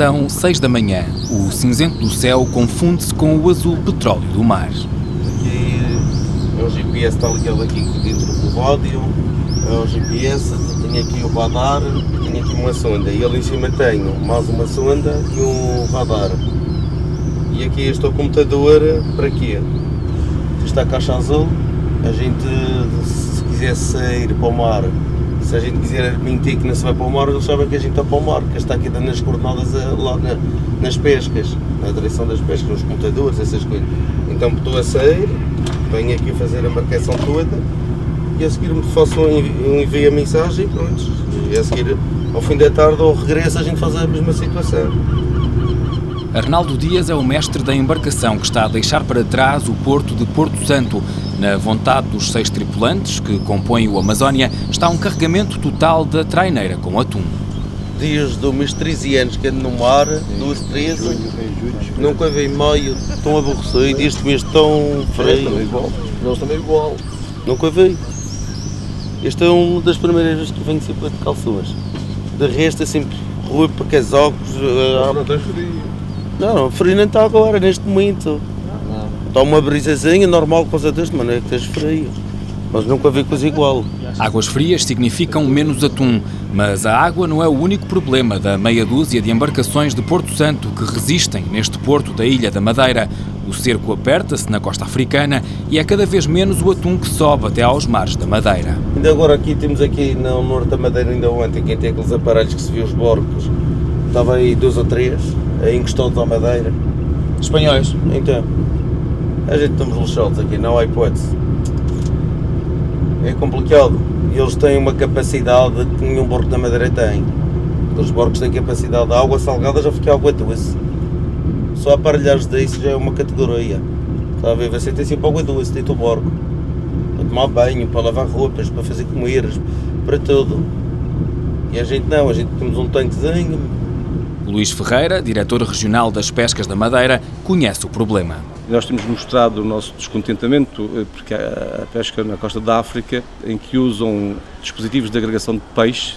São seis da manhã. O cinzento do céu confunde-se com o azul petróleo do mar. Aqui é o GPS está ligado aqui dentro do rádio, é o GPS, tenho aqui o radar, tenho aqui uma sonda e ali em cima tenho mais uma sonda e um radar. E aqui este é o computador, para quê? Está a caixa azul, a gente se quiser sair para o mar se a gente quiser mentir que não se vai para o mar, eles sabem que a gente está para o mar, que está aqui dando as coordenadas eh, lá na, nas pescas, na direção das pescas, nos computadores, essas coisas. Então estou a sair, venho aqui fazer a marcação toda e a seguir me faço um envio a mensagem e pronto. E a seguir, ao fim da tarde ou regresso, a gente faz a mesma situação. Arnaldo Dias é o mestre da embarcação que está a deixar para trás o porto de Porto Santo. Na vontade dos seis tripulantes que compõem o Amazónia está um carregamento total da traineira com atum. Desde os meus 13 anos que ando no mar, duas, 13, nunca vi meio tão aborrecido, este mês tão frio. Nós também igual. Nunca vi. Este é uma das primeiras vezes que venho sempre de calções. De resto é sempre roupa, casacos. Ah, não tens frio. Não, frio não está agora, neste momento. Está uma brisazinha normal por causa deste, mas não é que esteja frio. Mas nunca vi coisa igual. Águas frias significam menos atum, mas a água não é o único problema da meia dúzia de embarcações de Porto Santo que resistem neste porto da Ilha da Madeira. O cerco aperta-se na costa africana e é cada vez menos o atum que sobe até aos mares da Madeira. Ainda agora aqui temos aqui no norte da Madeira, ainda ontem, quem tem aqueles aparelhos que se viu os barcos, estava aí dois ou três, aí encostados à Madeira. Espanhóis? Então, a gente estamos lixados aqui, não há hipótese. É complicado. E eles têm uma capacidade que nenhum barco da Madeira tem. Os barcos têm capacidade de água salgada, já fica água doce. Só aparelhares disso já é uma categoria. Está a ver? Você tem sempre água doce dentro do barco. Para tomar banho, para lavar roupas, para fazer comidas, para tudo. E a gente não, a gente temos um tanquezinho. Luís Ferreira, diretor regional das pescas da Madeira, conhece o problema. Nós temos mostrado o nosso descontentamento eh, porque a pesca na costa da África, em que usam dispositivos de agregação de peixe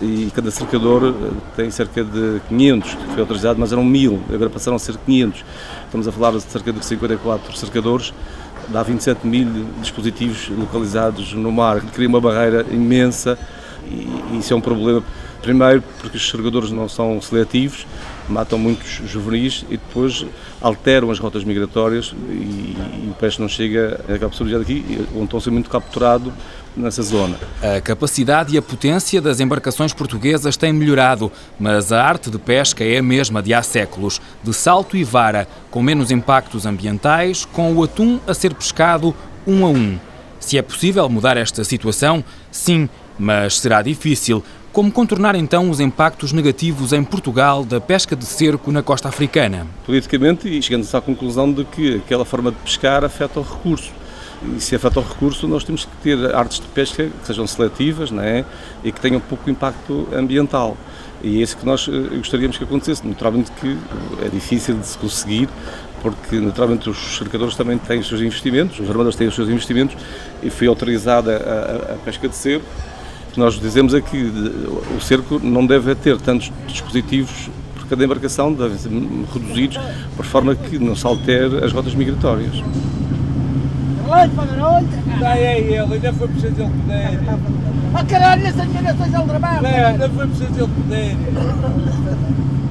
e cada cercador eh, tem cerca de 500, que foi autorizado, mas eram 1000, agora passaram a ser 500. Estamos a falar de cerca de 54 cercadores, dá 27 mil dispositivos localizados no mar, que cria uma barreira imensa e isso é um problema. Primeiro, porque os cercadores não são seletivos, matam muitos juvenis e depois alteram as rotas migratórias e, e o peixe não chega, acaba por aqui, ou então ser muito capturado nessa zona. A capacidade e a potência das embarcações portuguesas têm melhorado, mas a arte de pesca é a mesma de há séculos, de salto e vara, com menos impactos ambientais, com o atum a ser pescado um a um. Se é possível mudar esta situação, sim, mas será difícil. Como contornar então os impactos negativos em Portugal da pesca de cerco na costa africana? Politicamente, chegando-se à conclusão de que aquela forma de pescar afeta o recurso. E se afeta o recurso, nós temos que ter artes de pesca que sejam seletivas não é? e que tenham pouco impacto ambiental. E é isso que nós eh, gostaríamos que acontecesse. Naturalmente que é difícil de se conseguir, porque naturalmente os cercadores também têm os seus investimentos, os armadores têm os seus investimentos, e foi autorizada a, a pesca de cerco que nós dizemos é que o cerco não deve ter tantos dispositivos por cada embarcação, devem ser reduzidos por forma que não se altere as rotas migratórias. Está aí ele, ainda foi preciso ele poder. Ah caralho, essa minha não seja trabalho. Não, foi preciso ele poder.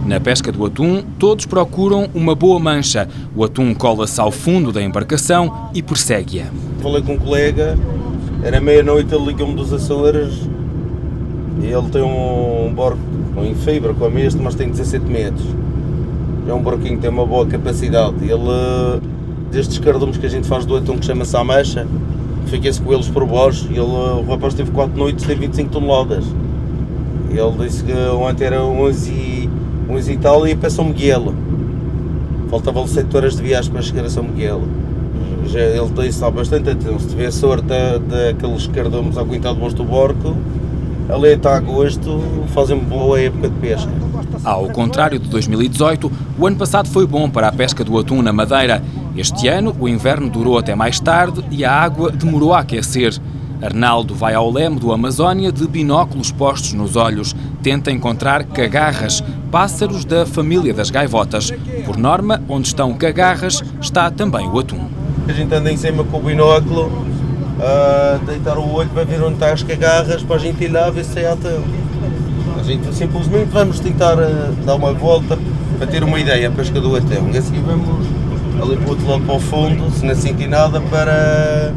Na pesca do atum, todos procuram uma boa mancha. O atum cola-se ao fundo da embarcação e persegue-a. Falei com um colega era meia-noite, ele ligou-me dos Açores e ele tem um barco em fibra como este, mas tem 17 metros. É um barquinho que tem uma boa capacidade. Ele, destes cardumes que a gente faz do atum que chama-se Amecha, fiquei-se com eles por baixo ele, o rapaz teve 4 noites, tem 25 toneladas. Ele disse que ontem era 11 e, 11 e tal e para São. Faltavam 7 horas de viagem para chegar a São Miguel já ele há bastante. Se tiver sorte daqueles cardumes aguentados debaixo do barco, ali está gosto, fazem boa época de pesca. Ao contrário de 2018, o ano passado foi bom para a pesca do atum na Madeira. Este ano, o inverno durou até mais tarde e a água demorou a aquecer. Arnaldo vai ao leme do Amazónia de binóculos postos nos olhos. Tenta encontrar cagarras, pássaros da família das gaivotas. Por norma, onde estão cagarras, está também o atum. A gente anda em cima com o binóculo, a deitar o olho para ver onde estão as cagarras, para a gente ir lá ver se é atum. A gente simplesmente vamos tentar uh, dar uma volta para ter uma ideia, a pesca do. E assim vamos ali para o outro lado para o fundo, se não sentir nada, para,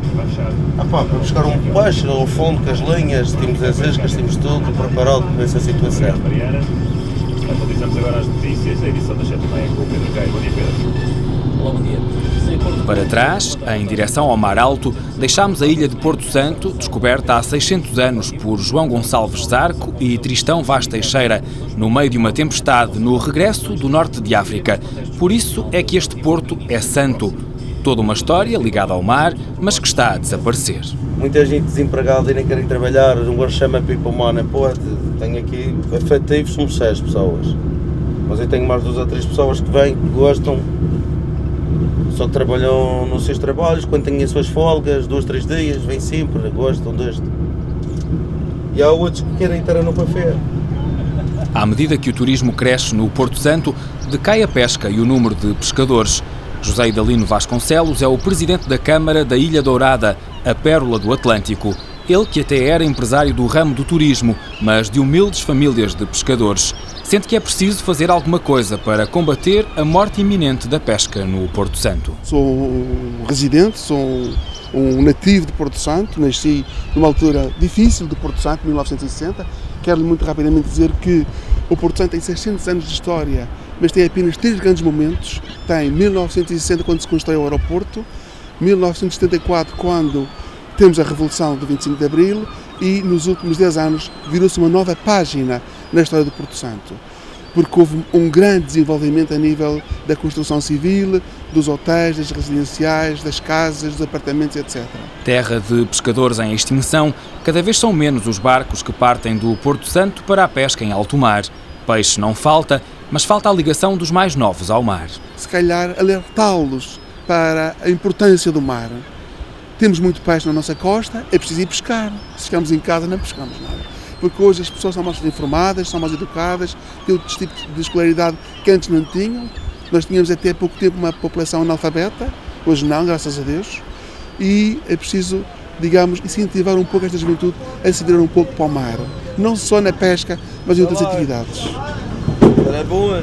ah pá, para buscar um peixe ao fundo com as linhas, temos as iscas, temos tudo preparado para essa situação. Atualizamos agora as notícias, a edição das 7 com o Pedro Caio. Bom dia, Pedro. Olá, bom dia. Para trás, em direção ao Mar Alto, deixámos a ilha de Porto Santo, descoberta há 600 anos por João Gonçalves Zarco e Tristão Vaz Teixeira, no meio de uma tempestade no regresso do norte de África. Por isso é que este porto é santo. Toda uma história ligada ao mar, mas que está a desaparecer. Muita gente desempregada e nem querem trabalhar, um gajo chama People Money, pô, tenho aqui, efetivos somos seis pessoas. Mas eu tenho mais duas ou três pessoas que vêm, que gostam, só que trabalham nos seus trabalhos, quando têm as suas folgas, dois, três dias, vêm sempre, gostam deste. E há outros que querem estar no café. À medida que o turismo cresce no Porto Santo, decai a pesca e o número de pescadores. José Idalino Vasconcelos é o presidente da Câmara da Ilha Dourada, a pérola do Atlântico. Ele que até era empresário do ramo do turismo, mas de humildes famílias de pescadores. Sente que é preciso fazer alguma coisa para combater a morte iminente da pesca no Porto Santo. Sou residente, sou um nativo de Porto Santo, nasci numa altura difícil de Porto Santo, 1960. Quero muito rapidamente dizer que o Porto Santo tem 600 anos de história, mas tem apenas três grandes momentos. Tem 1960, quando se constrói o aeroporto, 1974, quando temos a Revolução do 25 de Abril e nos últimos 10 anos virou-se uma nova página na história do Porto Santo, porque houve um grande desenvolvimento a nível da construção civil, dos hotéis, das residenciais, das casas, dos apartamentos, etc. Terra de pescadores em extinção, cada vez são menos os barcos que partem do Porto Santo para a pesca em alto mar. Peixe não falta, mas falta a ligação dos mais novos ao mar. Se calhar alertá-los para a importância do mar temos muito peixe na nossa costa, é preciso ir pescar. Se ficamos em casa, não pescamos nada. Porque hoje as pessoas são mais informadas, são mais educadas, têm outros tipos de escolaridade que antes não tinham. Nós tínhamos até há pouco tempo uma população analfabeta, hoje não, graças a Deus. E é preciso, digamos, incentivar um pouco esta juventude a se virar um pouco para o mar. Não só na pesca, mas em outras atividades. Era boa.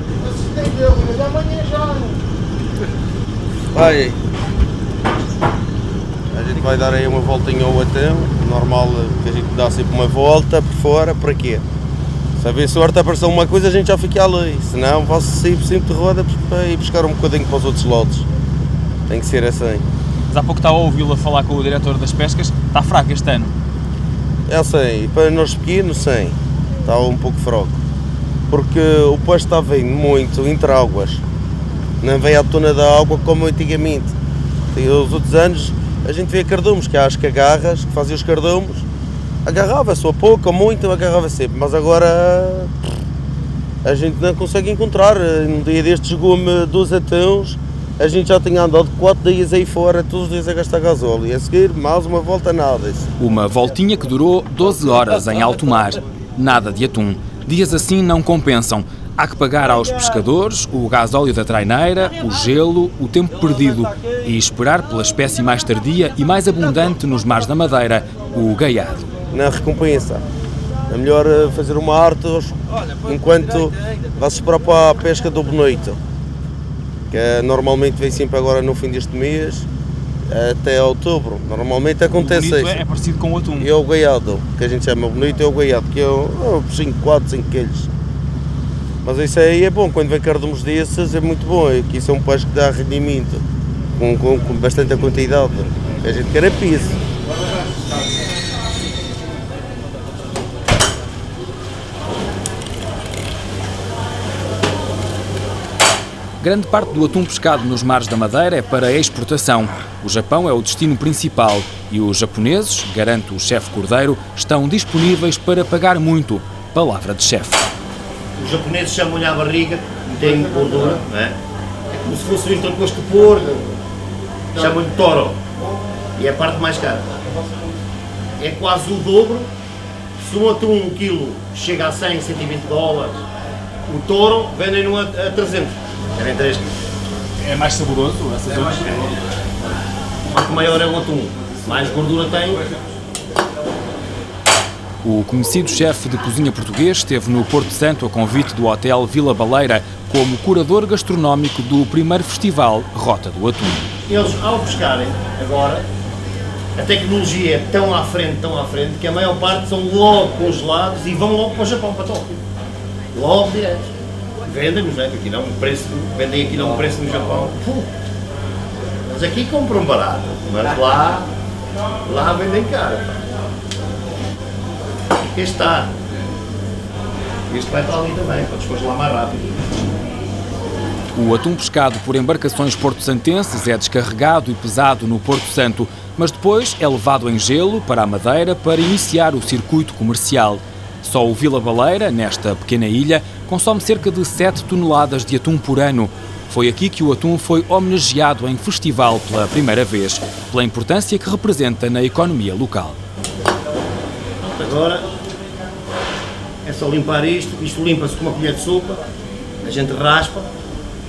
Vai gente vai dar aí uma voltinha ao atão, normal que a gente dá sempre uma volta por fora, para quê? Se haver sorte aparecer uma coisa a gente já fica ali, senão posso sair sempre de roda para ir buscar um bocadinho para os outros lotes. Tem que ser assim. Mas há pouco estava a ouvi-lo a falar com o diretor das pescas, está fraco este ano? É sim, para nós pequenos sim, está um pouco fraco. Porque o peixe está vindo muito entre águas, não vem à tona da água como antigamente. Os outros anos a gente vê cardumes, que há as cagarras que fazem os cardumes, agarrava-se ou pouco ou muito, agarrava sempre, mas agora a gente não consegue encontrar. Um dia destes gume dos atões, a gente já tinha andado 4 dias aí fora, todos os dias a gastar gasóleo, e a seguir mais uma volta nada. Uma voltinha que durou 12 horas em alto mar, nada de atum. Dias assim não compensam. Há que pagar aos pescadores o gasóleo da traineira, o gelo, o tempo perdido e esperar pela espécie mais tardia e mais abundante nos mares da Madeira, o gaiado. Na recompensa, é melhor eh, fazer uma arte enquanto vai-se esperar para a pesca do bonito, que é, normalmente vem sempre agora no fim deste mês até outubro. Normalmente acontece isso. É, é parecido com o atum. E é o gaiado, que a gente chama bonito, é o gaiado, que é o 5, 4, 5 quilos. Mas isso aí é bom, quando vem cardumes desses é muito bom, é que isso é um peixe que dá rendimento, com, com, com bastante quantidade. A gente quer é piso. Grande parte do atum pescado nos mares da Madeira é para exportação. O Japão é o destino principal e os japoneses, garante o chefe Cordeiro, estão disponíveis para pagar muito. Palavra de chefe. Os japoneses chamam-lhe à barriga, tem gordura, não é? É como se fosse um entrecosto de porco, chamam-lhe toro. E é a parte mais cara. é quase o dobro. Se um atum, um quilo, chega a 100, 120 dólares, o touro vendem-no a, a 300. Querem 3 É mais saboroso essas outras? Quanto maior é o atum, mais gordura tem. O conhecido chefe de cozinha português esteve no Porto Santo a convite do Hotel Vila Baleira como curador gastronómico do primeiro festival Rota do Atum. Eles, ao pescarem agora, a tecnologia é tão à frente, tão à frente, que a maior parte são logo congelados e vão logo para o Japão, para Tóquio. Logo direto. Vendem-nos, né? aqui não, um preço, vendem aqui não um preço no Japão. Puh. Mas aqui compram barato, mas lá, lá vendem caro. Aqui está. Este vai para ali também, para descongelar mais rápido. O atum pescado por embarcações porto-santenses é descarregado e pesado no Porto Santo, mas depois é levado em gelo para a Madeira para iniciar o circuito comercial. Só o Vila Baleira, nesta pequena ilha, consome cerca de 7 toneladas de atum por ano. Foi aqui que o atum foi homenageado em festival pela primeira vez, pela importância que representa na economia local. Agora é só limpar isto, isto limpa-se com uma colher de sopa, a gente raspa,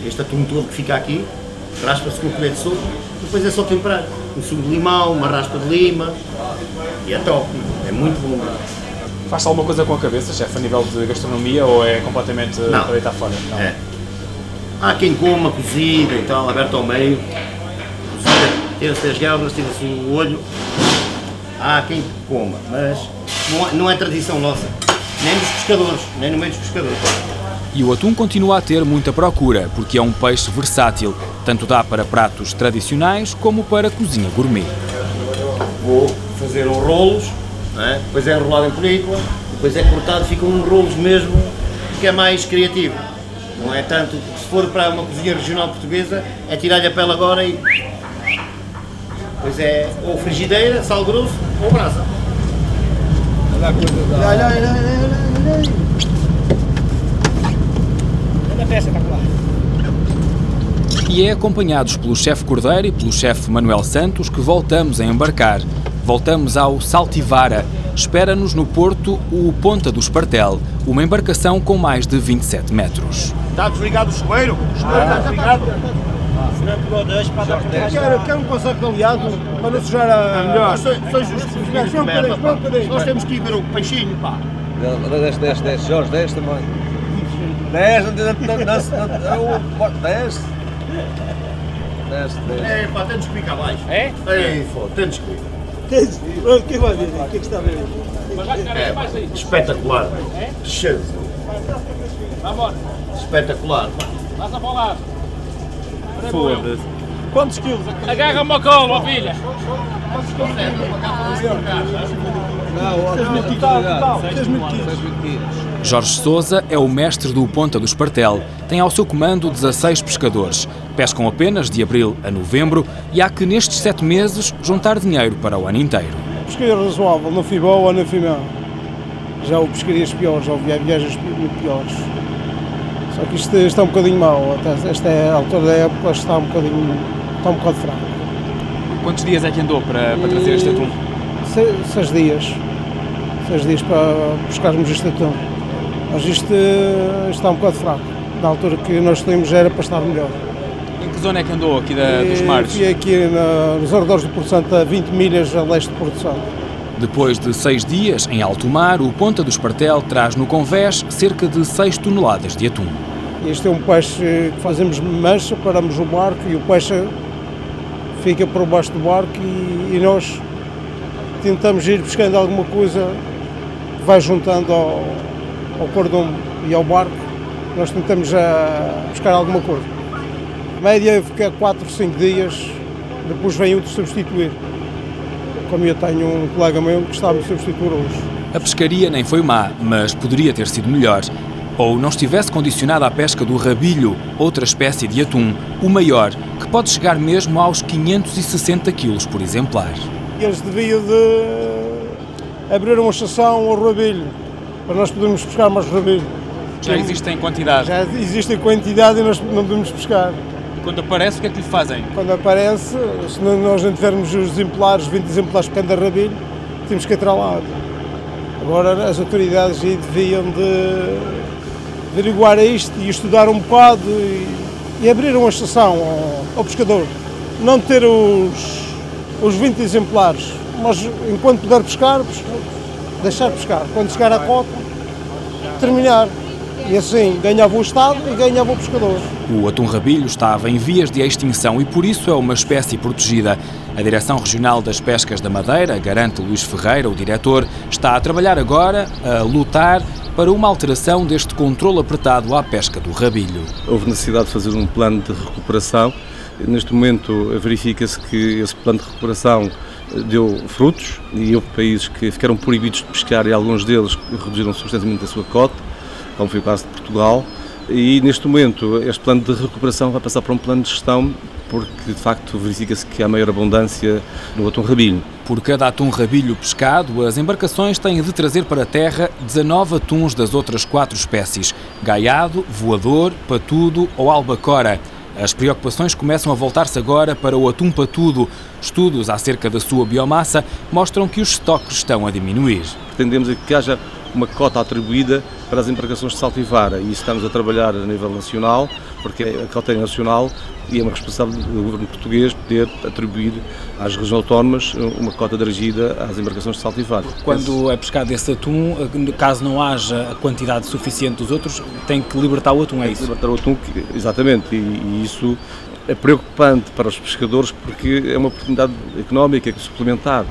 este atum todo que fica aqui, raspa-se com uma colher de sopa, depois é só temperar. Um sumo de limão, uma raspa de lima e é top, é muito bom. Faz-se alguma coisa com a cabeça, chefe, a nível de gastronomia ou é completamente Não. para deitar fora? Não. É. Há quem coma cozida e tal, aberto ao meio, cozida, tira-se as galgas, tira-se o olho. Há quem coma, mas não é, não é tradição nossa, nem dos pescadores, nem no meio dos pescadores. E o atum continua a ter muita procura, porque é um peixe versátil, tanto dá para pratos tradicionais como para cozinha gourmet. vou fazer os rolos, é? depois é enrolado em película, depois é cortado, ficam uns rolos mesmo, que é mais criativo. Não é tanto, se for para uma cozinha regional portuguesa, é tirar-lhe a pele agora e. Pois é, ou frigideira, sal grosso, ou brasa. E é acompanhados pelo chefe Cordeiro e pelo chefe Manuel Santos que voltamos a embarcar. Voltamos ao Saltivara. Espera-nos no porto o Ponta do Espartel, uma embarcação com mais de 27 metros. Está desligado o chuveiro? O chuveiro está desligado. Quero, quero um conserto de aliado para não sujar a. melhor. Sois os cozinheiros de merda, pá. Nós temos que ir ver o peixinho, pá. 10, 10, 10, Jorge, 10 também. 10, não tem 10. 10. 10, 10. É, pá, temos que ir cá abaixo. É? É, pô, temos que ir. O que vai ver? O que é que está a ver? É, pá, espetacular. Cheio. Espetacular. Foda-se. Quantos quilos? Agarra-me ao colo, ó filha. Não, total, total. 6 mil quilos. Jorge Souza é o mestre do Ponta do Espartel. Tem ao seu comando 16 pescadores. Pescam apenas de abril a novembro e há que nestes sete meses juntar dinheiro para o ano inteiro. Pescaria razoável, não fui boa ou não fui mal. Já houve pescarias piores, já houve viagens muito piores. Só que isto está um bocadinho mau. Esta é a altura da época, está um bocadinho, está um bocado fraco. Quantos dias é que andou para, para trazer este atum? Se- Seis dias. Seis dias para buscarmos este atum. Mas isto eh, está um bocado fraco. Na altura que nós temos já era para estar melhor. Em que zona é que andou aqui da, dos mares? Fui aqui na, nos arredores do Porto Santo, a 20 milhas a leste de Porto Santo. Depois de seis dias em alto mar, o Ponta do Espartel traz no convés cerca de 6 toneladas de atum. Este é um peixe que fazemos mancha, paramos o barco e o peixe fica por baixo do barco e, e nós tentamos ir buscando alguma coisa que vai juntando ao, ao cordão e ao barco. Nós tentamos já buscar alguma coisa. A média fica 4, 5 dias, depois vem outro substituir. Como eu tenho um colega meu que está a me substituir hoje. A pescaria nem foi má, mas poderia ter sido melhor. Ou não estivesse condicionada à pesca do rabilho, outra espécie de atum, o maior, que pode chegar mesmo aos 560 quilos por exemplar. Eles deviam de abrir uma estação ao rabilho, para nós podermos pescar mais rabilho. Já existe em quantidade. Já existe em quantidade e nós não podemos pescar. Quando aparece, o que é que lhe fazem? Quando aparece, se nós não tivermos os exemplares, 20 exemplares por cada rabilho, temos que entrar lá. Agora as autoridades aí deviam de averiguar isto e estudar um bocado e, e abrir uma estação ao, ao pescador. Não ter os, os 20 exemplares, mas enquanto puder pescar, deixar pescar. Quando chegar à cota, terminar. E assim ganhava o Estado e ganhava o pescador. O atum rabilho estava em vias de extinção e por isso é uma espécie protegida. A Direção Regional das Pescas da Madeira, garante Luís Ferreira, o diretor, está a trabalhar agora a lutar para uma alteração deste controle apertado à pesca do rabilho. Houve necessidade de fazer um plano de recuperação. Neste momento verifica-se que esse plano de recuperação deu frutos e houve países que ficaram proibidos de pescar e alguns deles reduziram substancialmente a sua cota, como foi o caso de Portugal. E neste momento este plano de recuperação vai passar para um plano de gestão porque de facto verifica-se que há maior abundância no atum rabilho. Por cada atum rabilho pescado, as embarcações têm de trazer para a terra 19 atuns das outras quatro espécies: gaiado, voador, patudo ou albacora. As preocupações começam a voltar-se agora para o atum patudo. Estudos acerca da sua biomassa mostram que os estoques estão a diminuir. Pretendemos que haja uma cota atribuída para as embarcações de salto e e estamos a trabalhar a nível nacional, porque a cota é nacional e é uma responsabilidade do governo português poder atribuir às regiões autónomas uma cota dirigida às embarcações de salto e vara. Quando é pescado esse atum, caso não haja a quantidade suficiente dos outros, tem que libertar o atum, é isso? Libertar o atum, exatamente, e, e isso é preocupante para os pescadores porque é uma oportunidade económica suplementar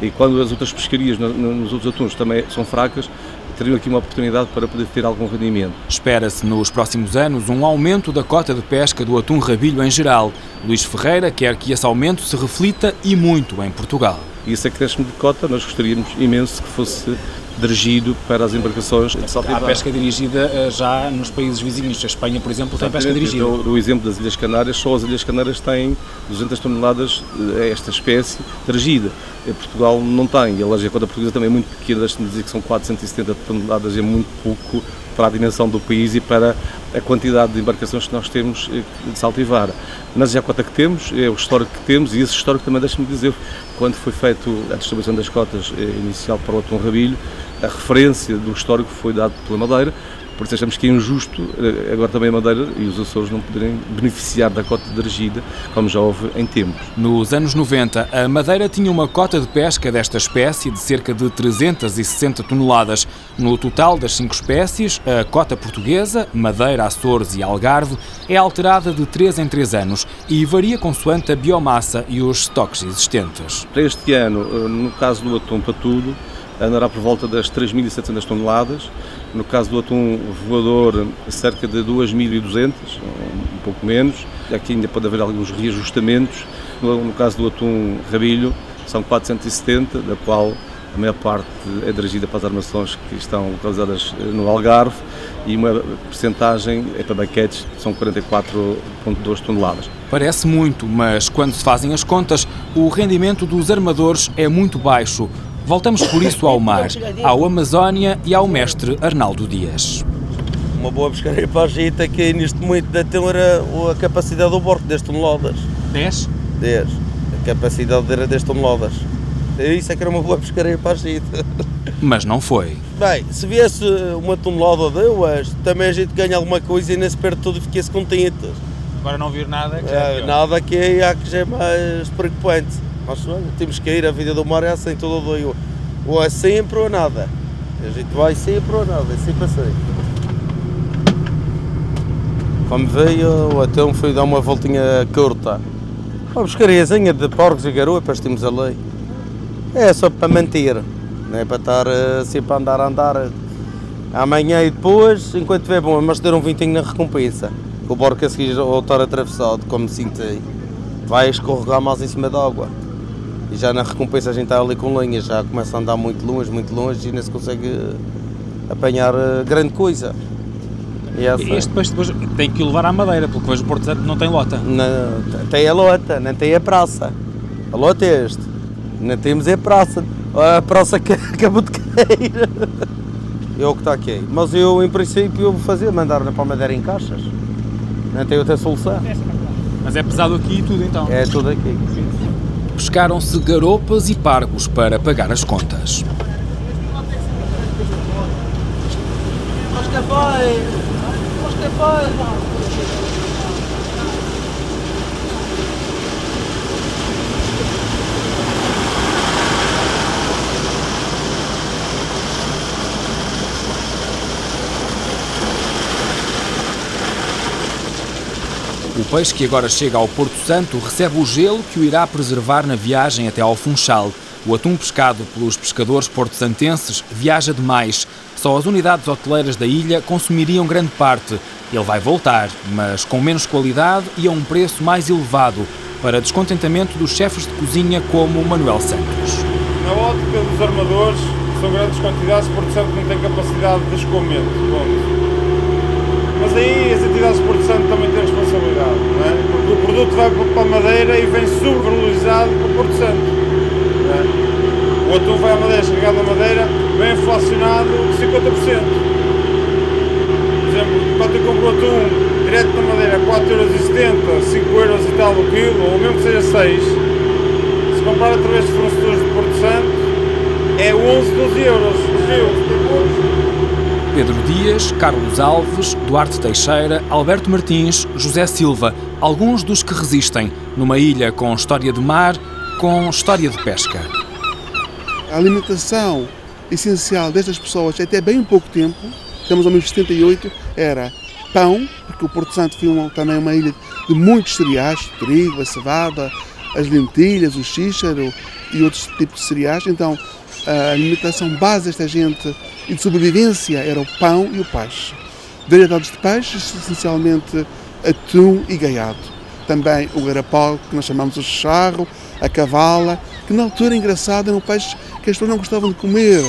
e quando as outras pescarias nos outros atuns também são fracas, teriam aqui uma oportunidade para poder ter algum rendimento. Espera-se nos próximos anos um aumento da cota de pesca do atum rabilho em geral. Luís Ferreira quer que esse aumento se reflita e muito em Portugal. E esse acréscimo de cota nós gostaríamos imenso que fosse dirigido para as embarcações Há pesca dirigida eh, já nos países vizinhos. A Espanha, por exemplo, tem pesca dirigida. O exemplo das Ilhas Canárias, só as Ilhas Canárias têm 200 toneladas a eh, esta espécie dirigida. Portugal não tem, e a cota portuguesa também é muito pequena, deixe-me dizer que são 470 toneladas, é muito pouco para a dimensão do país e para a quantidade de embarcações que nós temos eh, de salto vara. Mas a cota que temos, é o histórico que temos, e esse histórico também, deixe-me dizer, quando foi feita a distribuição das cotas inicial para o Atum Rabilho, a referência do histórico foi dado pela Madeira, por isso achamos que é injusto eh, agora também a Madeira e os Açores não poderem beneficiar da cota de regida, como já houve em tempos. Nos anos 90, a Madeira tinha uma cota de pesca desta espécie de cerca de 360 toneladas. No total das cinco espécies, a cota portuguesa, Madeira, Açores e Algarve, é alterada de 3 em 3 anos e varia consoante a biomassa e os estoques existentes. Para este ano, eh, no caso do atum patudo, andará por volta das 3.700 toneladas. No caso do atum voador, cerca de 2.200, um pouco menos. Aqui ainda pode haver alguns reajustamentos. No, caso do atum rabilho, são 470, da qual a maior parte é dirigida para as armações que estão localizadas no Algarve e uma percentagem é para baquetes, são 44,2 toneladas. Parece muito, mas quando se fazem as contas, o rendimento dos armadores é muito baixo. Voltamos por isso ao mar, ao Amazónia e ao mestre Arnaldo Dias. Uma boa pescaria para a Gita que neste momento da era a capacidade do barco 10 toneladas. 10? 10. A capacidade era 10 toneladas. Isso é que era uma boa pescaria para a Gita. Mas não foi. Bem, se viesse uma tonelada ou duas, também a gente ganha alguma coisa e nesse perto todo fiquei-se contente. Agora não vir nada que é, Nada que é, que já é mais preocupante. Temos que ir, a vida do mar é assim, todo doido. Ou é sempre ou nada. A gente vai sempre ou nada, é sempre assim. Como veio, então fui dar uma voltinha curta. Uma pescariazinha de porcos e garopas, temos a lei. É só para manter, não é para estar assim para andar a andar amanhã e depois, enquanto estiver bom, mas ter um vintinho na recompensa. O barco a seguir ao estar atravessado, como senti, vai escorregar mais em cima da água. E já na recompensa a gente está ali com lenha, já começa a andar muito longe, muito longe e nem se consegue apanhar eh, grande coisa. E essa... Este depois, depois tem que o levar à madeira, porque hoje o Porto Santo não tem lota. Não, tem a lota, não tem a praça. A lota é este. Não temos a praça. A praça que, que a botequeira. É o que está aqui. Mas eu, em princípio, eu vou fazer, mandar na Palmadeira em caixas. Não tem outra solução. Mas é pesado aqui e tudo então? É tudo aqui. Pescaram-se garopas e pargos para pagar as contas. O peixe que agora chega ao Porto Santo recebe o gelo que o irá preservar na viagem até ao Funchal. O atum pescado pelos pescadores porto-santenses viaja demais. Só as unidades hoteleiras da ilha consumiriam grande parte. Ele vai voltar, mas com menos qualidade e a um preço mais elevado, para descontentamento dos chefes de cozinha como Manuel Santos. Na ótica dos armadores, são grandes quantidades, Porto Santo não tem capacidade de escoamento. Ponto. Mas aí as entidades de Santo também têm responsabilidade, não é? Porque o produto vai para a Madeira e vem subvalorizado para Porto Santo. É? O atum vai à Madeira, chegado à Madeira, vem inflacionado 50%. Por exemplo, quando eu compro atum direto da Madeira 4,70€, 5 euros e tal o quilo, ou mesmo que seja 6, se comprar através de fornecedores de Porto Santo, é 11, 12 euros o quilo. Pedro Dias, Carlos Alves, Duarte Teixeira, Alberto Martins, José Silva, alguns dos que resistem numa ilha com história de mar, com história de pesca. A alimentação essencial destas pessoas até bem pouco tempo, estamos ao menos 78, era pão, porque o Porto Santo foi também uma ilha de muitos cereais, trigo, a cevada, as lentilhas, o xíxaro e outros tipos de cereais. Então, a alimentação base desta gente e de sobrevivência era o pão e o peixe. Variedades de peixes, essencialmente atum e gaiado. Também o garapau, que nós chamamos o charro, a cavala, que na altura, engraçado, era um peixe que as pessoas não gostavam de comer.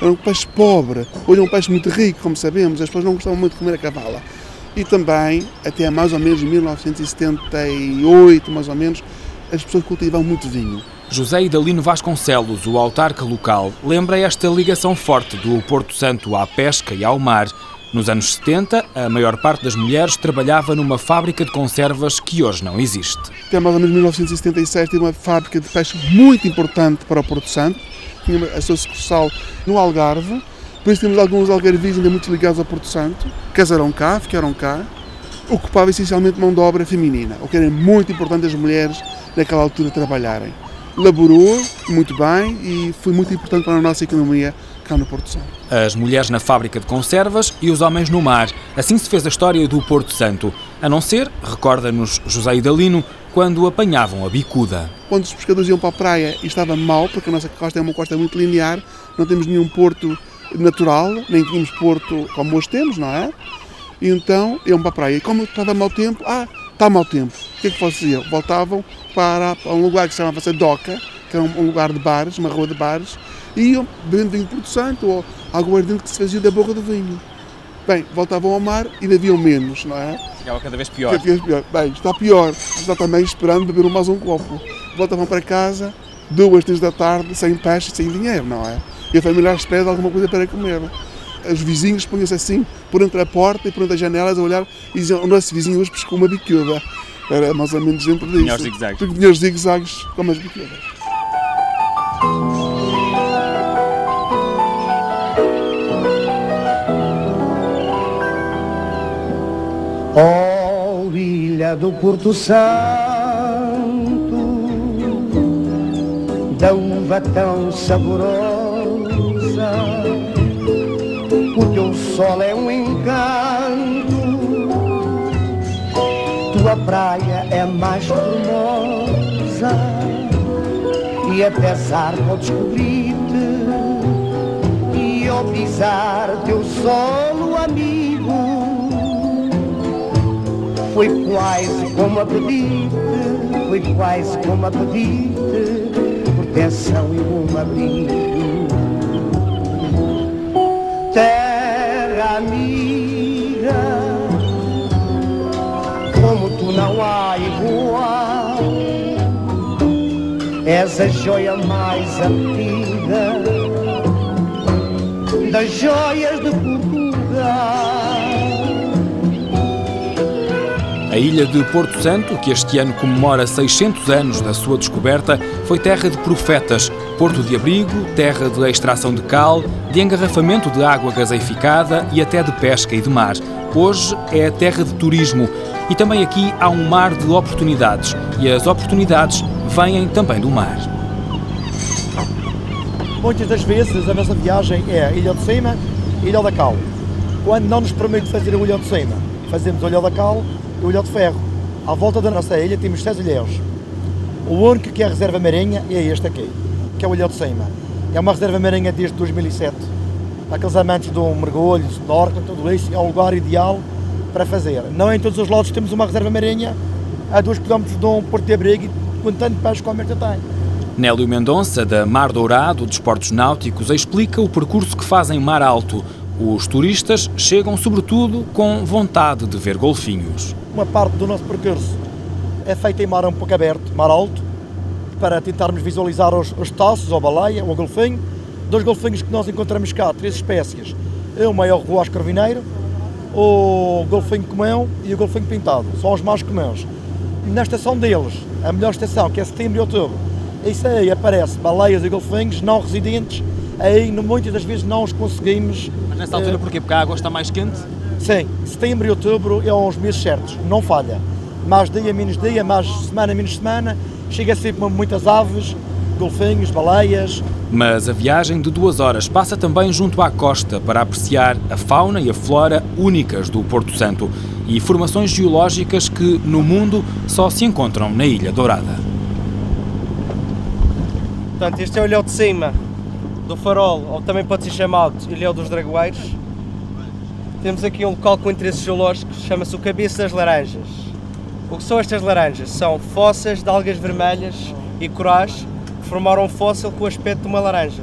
Era um peixe pobre. Hoje é um peixe muito rico, como sabemos, as pessoas não gostavam muito de comer a cavala. E também, até mais ou menos 1978, mais ou menos, as pessoas cultivavam muito vinho. José Idalino Vasconcelos, o autarca local, lembra esta ligação forte do Porto Santo à pesca e ao mar. Nos anos 70, a maior parte das mulheres trabalhava numa fábrica de conservas que hoje não existe. Até mais ou menos 1977, uma fábrica de pesca muito importante para o Porto Santo. Tinha a sua sucursal no Algarve. Por isso temos alguns algarvios ainda muito ligados ao Porto Santo. Casaram cá, ficaram cá. Ocupava essencialmente mão de obra feminina, o que era muito importante as mulheres naquela altura trabalharem laborou muito bem e foi muito importante para a nossa economia cá no Porto Santo. As mulheres na fábrica de conservas e os homens no mar. Assim se fez a história do Porto Santo. A não ser, recorda-nos José Idalino, quando apanhavam a bicuda. Quando os pescadores iam para a praia e estava mal, porque a nossa costa é uma costa muito linear, não temos nenhum porto natural, nem tínhamos porto como hoje temos, não é? E então iam para a praia. E como estava mau tempo, ah, está mau tempo. O que é que faziam? Voltavam para um lugar que se chamava-se Doca, que era um lugar de bares, uma rua de bares, e iam bebendo vinho Porto Santo ou aguardente que se fazia da boca do vinho. Bem, voltavam ao mar e haviam menos, não é? Ficava cada vez pior. Cada vez pior. Bem, está pior. Está também esperando beber mais um copo. Voltavam para casa, duas, três da tarde, sem peixe, sem dinheiro, não é? E a família espera alguma coisa para comer. Os vizinhos punham-se assim, por entre a porta e por entre as janelas, a olhar e diziam: o nosso vizinho hoje pescou uma bicuda. Era mais ou menos dentro disso. Tinha os zigue-zagues. Tinha os zigue-zagues como as biqueiras. Oh, ilha do Porto Santo, da uva tão saborosa, o teu sol é um encanto tua praia é mais formosa e apesar de descobrir-te e ao pisar teu solo amigo. Foi quase como a pedir-te foi quase como a pedir-te proteção e um abrigo És a joia mais antiga das joias de Portugal. A ilha de Porto Santo, que este ano comemora 600 anos da sua descoberta, foi terra de profetas, porto de abrigo, terra de extração de cal, de engarrafamento de água gaseificada e até de pesca e de mar. Hoje é terra de turismo e também aqui há um mar de oportunidades e as oportunidades vêm também do mar. Muitas das vezes a nossa viagem é Ilha de Cima Ilha da Cal. Quando não nos permite fazer a Ilha de Cima, fazemos a Ilha da Cal e o Ilha de Ferro. À volta da nossa ilha temos seis ilhéus. O único que é a reserva marinha é este aqui, que é o Ilha de Cima. É uma reserva marinha desde 2007. Aqueles amantes do mergulho, snorkel, tudo isso, é o lugar ideal para fazer. Não em todos os lados temos uma reserva marinha a 2 km de um porto de abrigo, com tanto peixe como esta tem. Nélio Mendonça, da Mar Dourado, dos Portos Náuticos, explica o percurso que fazem mar alto. Os turistas chegam, sobretudo, com vontade de ver golfinhos. Uma parte do nosso percurso é feita em mar um pouco aberto, mar alto, para tentarmos visualizar os, os taços, ou baleia, ou golfinho. Dois golfinhos que nós encontramos cá, três espécies. É o maior ruas corvineiro, o golfinho comão e o golfinho pintado. São os mais comuns. Na estação deles, a melhor estação, que é setembro e outubro, isso aí aparece baleias e golfinhos não residentes, aí muitas das vezes não os conseguimos. Mas nessa altura uh, porquê? Porque a água está mais quente? Sim, setembro e outubro é os meses certos, não falha. Mais dia, menos dia, mais semana, menos semana, chega sempre muitas aves, golfinhos, baleias. Mas a viagem de duas horas passa também junto à costa para apreciar a fauna e a flora únicas do Porto Santo e formações geológicas que no mundo só se encontram na Ilha Dourada. Portanto, este é o ilhéu de cima do farol, ou também pode ser chamado ilhéu dos dragoeiros. Temos aqui um local com interesses geológicos, chama-se o Cabeça das Laranjas. O que são estas laranjas? São fossas de algas vermelhas e corais que formaram um fóssil com o aspecto de uma laranja.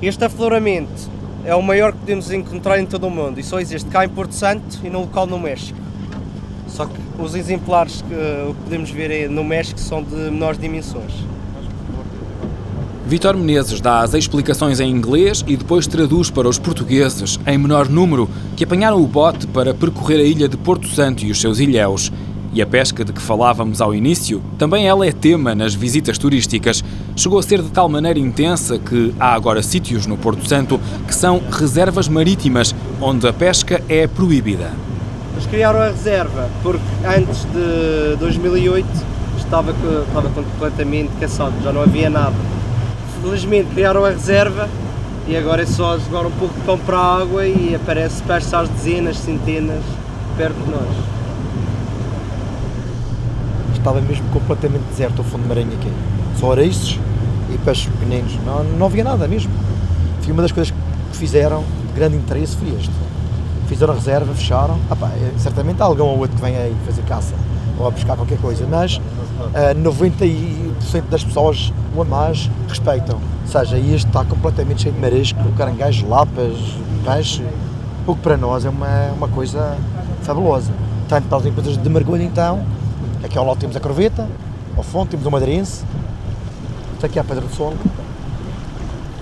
Este afloramento é o maior que podemos encontrar em todo o mundo e só existe cá em Porto Santo e no local no México. Só que os exemplares que podemos ver no México são de menores dimensões. Vitor Menezes dá as explicações em inglês e depois traduz para os portugueses, em menor número, que apanharam o bote para percorrer a ilha de Porto Santo e os seus ilhéus. E a pesca de que falávamos ao início, também ela é tema nas visitas turísticas. Chegou a ser de tal maneira intensa que há agora sítios no Porto Santo que são reservas marítimas, onde a pesca é proibida. Eles criaram a reserva porque antes de 2008 estava, estava completamente caçado, já não havia nada felizmente criaram a reserva e agora é só jogar um pouco de pão para a água e aparece peixe às dezenas, centenas, perto de nós. Estava mesmo completamente deserto o fundo marinho aqui. Só areiços e peixes pequeninos. Não, não havia nada mesmo. Foi uma das coisas que fizeram de grande interesse foi este. Fizeram reserva, fecharam. Ah, pá, é, certamente há algum ou outro que vem aí fazer caça ou a pescar qualquer coisa, mas uh, eh, 90% das pessoas ou mais respeitam. Ou seja, este está completamente cheio de marisco, caranguejos, lapas, peixe, o que para nós é uma, uma coisa fabulosa. Tanto para as empresas de mergulho, então, aqui ao lado temos a Corveta, ao fundo temos o Madeirense, aqui a Pedra do Sol,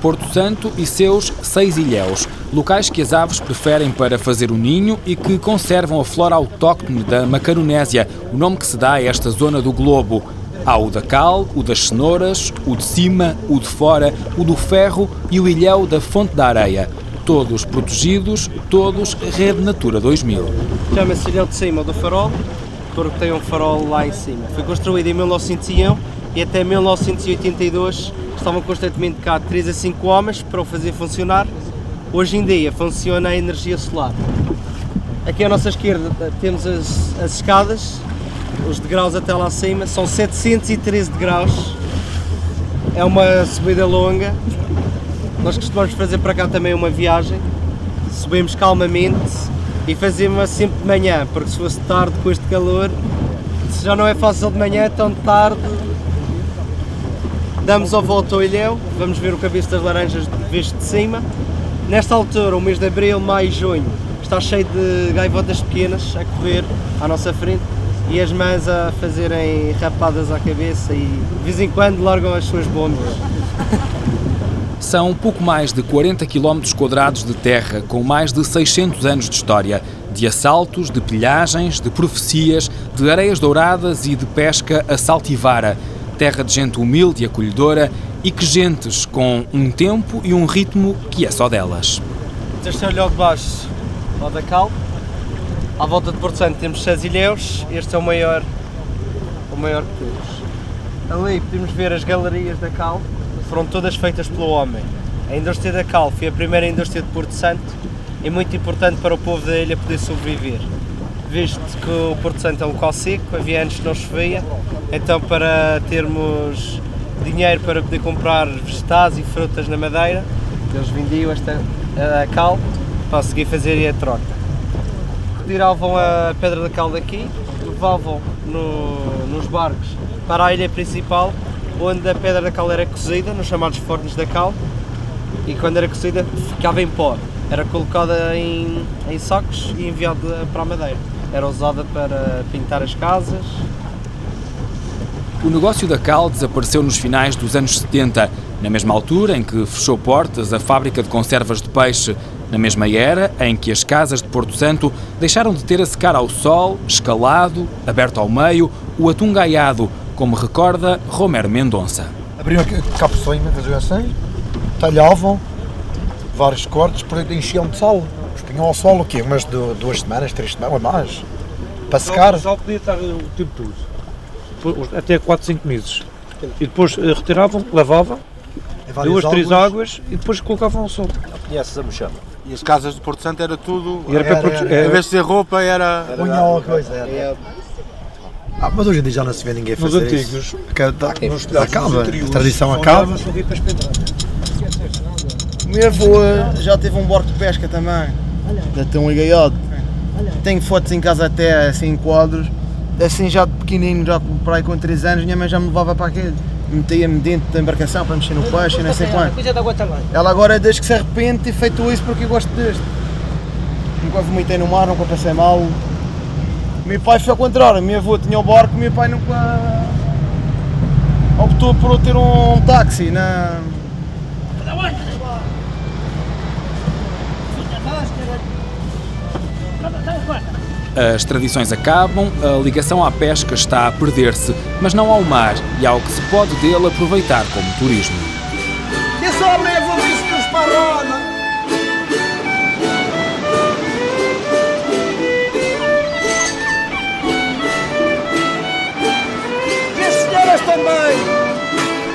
Porto Santo e seus seis ilhéus, locais que as aves preferem para fazer o ninho e que conservam a flora autóctone da Macaronésia, o nome que se dá a esta zona do globo. Há o da cal, o das cenouras, o de cima, o de fora, o do ferro e o ilhéu da Fonte da Areia. Todos protegidos, todos Rede Natura 2000. Chama-se ilhéu de cima do farol, porque tem um farol lá em cima. Foi construído em 1901 e até 1982 estavam constantemente cá 3 a 5 homens para o fazer funcionar. Hoje em dia funciona a energia solar. Aqui à nossa esquerda temos as, as escadas, os degraus até lá acima, são 713 degraus. É uma subida longa. Nós costumamos fazer para cá também uma viagem. Subimos calmamente e fazemos sempre de manhã, porque se fosse tarde com este calor, se já não é fácil de manhã, tão tarde damos a volta ao ilhéu, vamos ver o cabeço das laranjas visto de cima. Nesta altura, o mês de abril, maio e junho, está cheio de gaivotas pequenas a correr à nossa frente e as mães a fazerem rapadas à cabeça e de vez em quando largam as suas bombas. São pouco mais de 40 km quadrados de terra com mais de 600 anos de história, de assaltos, de pilhagens, de profecias, de areias douradas e de pesca a saltivara. Terra de gente humilde e acolhedora e que gentes com um tempo e um ritmo que é só delas. Este é o de baixo, lá da Cal. À volta de Porto Santo temos seis ilhéus, este é o maior, o maior que temos. Ali podemos ver as galerias da Cal, foram todas feitas pelo homem. A indústria da Cal foi a primeira indústria de Porto Santo e muito importante para o povo da ilha poder sobreviver. Visto que o Porto Santo é um local seco, havia anos que não chovia, então para termos dinheiro para poder comprar vegetais e frutas na Madeira, eles vendiam esta a cal para seguir fazer a troca. Tiravam a pedra da cal daqui, levavam no, nos barcos para a ilha principal, onde a pedra da cal era cozida, nos chamados fornos da cal, e quando era cozida ficava em pó. Era colocada em, em sacos e enviada para a Madeira. Era usada para pintar as casas, o negócio da cal desapareceu nos finais dos anos 70, na mesma altura em que fechou portas a fábrica de conservas de peixe, na mesma era em que as casas de Porto Santo deixaram de ter a secar ao sol, escalado, aberto ao meio, o atum gaiado, como recorda Romero Mendonça. Abriam capuções, faziam assim, talhavam vários cortes, para enchiam de sal. Punham ao sol o quê? Umas duas semanas, três semanas, ou mais. Para secar. O sal podia estar o tempo todo até 4, 5 meses. E depois eh, retiravam, lavavam, duas, três águas e depois colocavam ao sol. Conheces a mochama? E as casas de Porto Santo era tudo. E era, era, era, era, em vez de ser roupa, era. Punha alguma coisa. Era. Ah, mas hoje em dia já não se vê ninguém fazer Nos antigos, isso. Nos, acaba, a tradição acaba. O meu avô já teve um barco de pesca também, já tem um ligaiado. Tenho fotos em casa até, assim, quadros assim já de pequenino, já por aí com 3 anos, minha mãe já me levava para aquele. Metia-me dentro da embarcação para mexer no peixe e não sei quanto. Ela agora, desde que se arrepende, feito isso porque eu gosto deste. Nunca vomitei no mar, nunca passei mal. Meu pai foi ao contrário, meu avô tinha o barco, meu pai nunca optou por ter um táxi na. As tradições acabam, a ligação à pesca está a perder-se, mas não ao mar e ao que se pode dele aproveitar como turismo. Esse homem é nos parona. E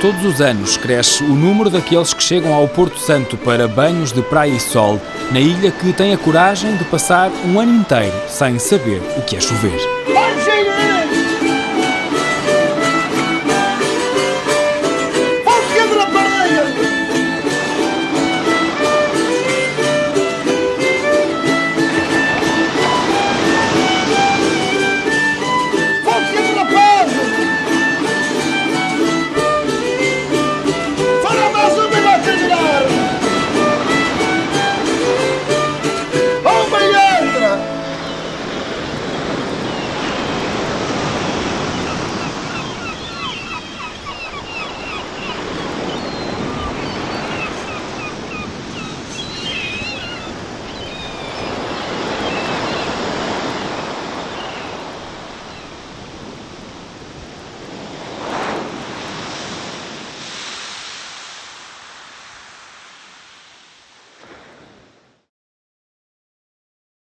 Todos os anos cresce o número daqueles que chegam ao Porto Santo para banhos de praia e sol, na ilha que tem a coragem de passar um ano inteiro sem saber o que é chover.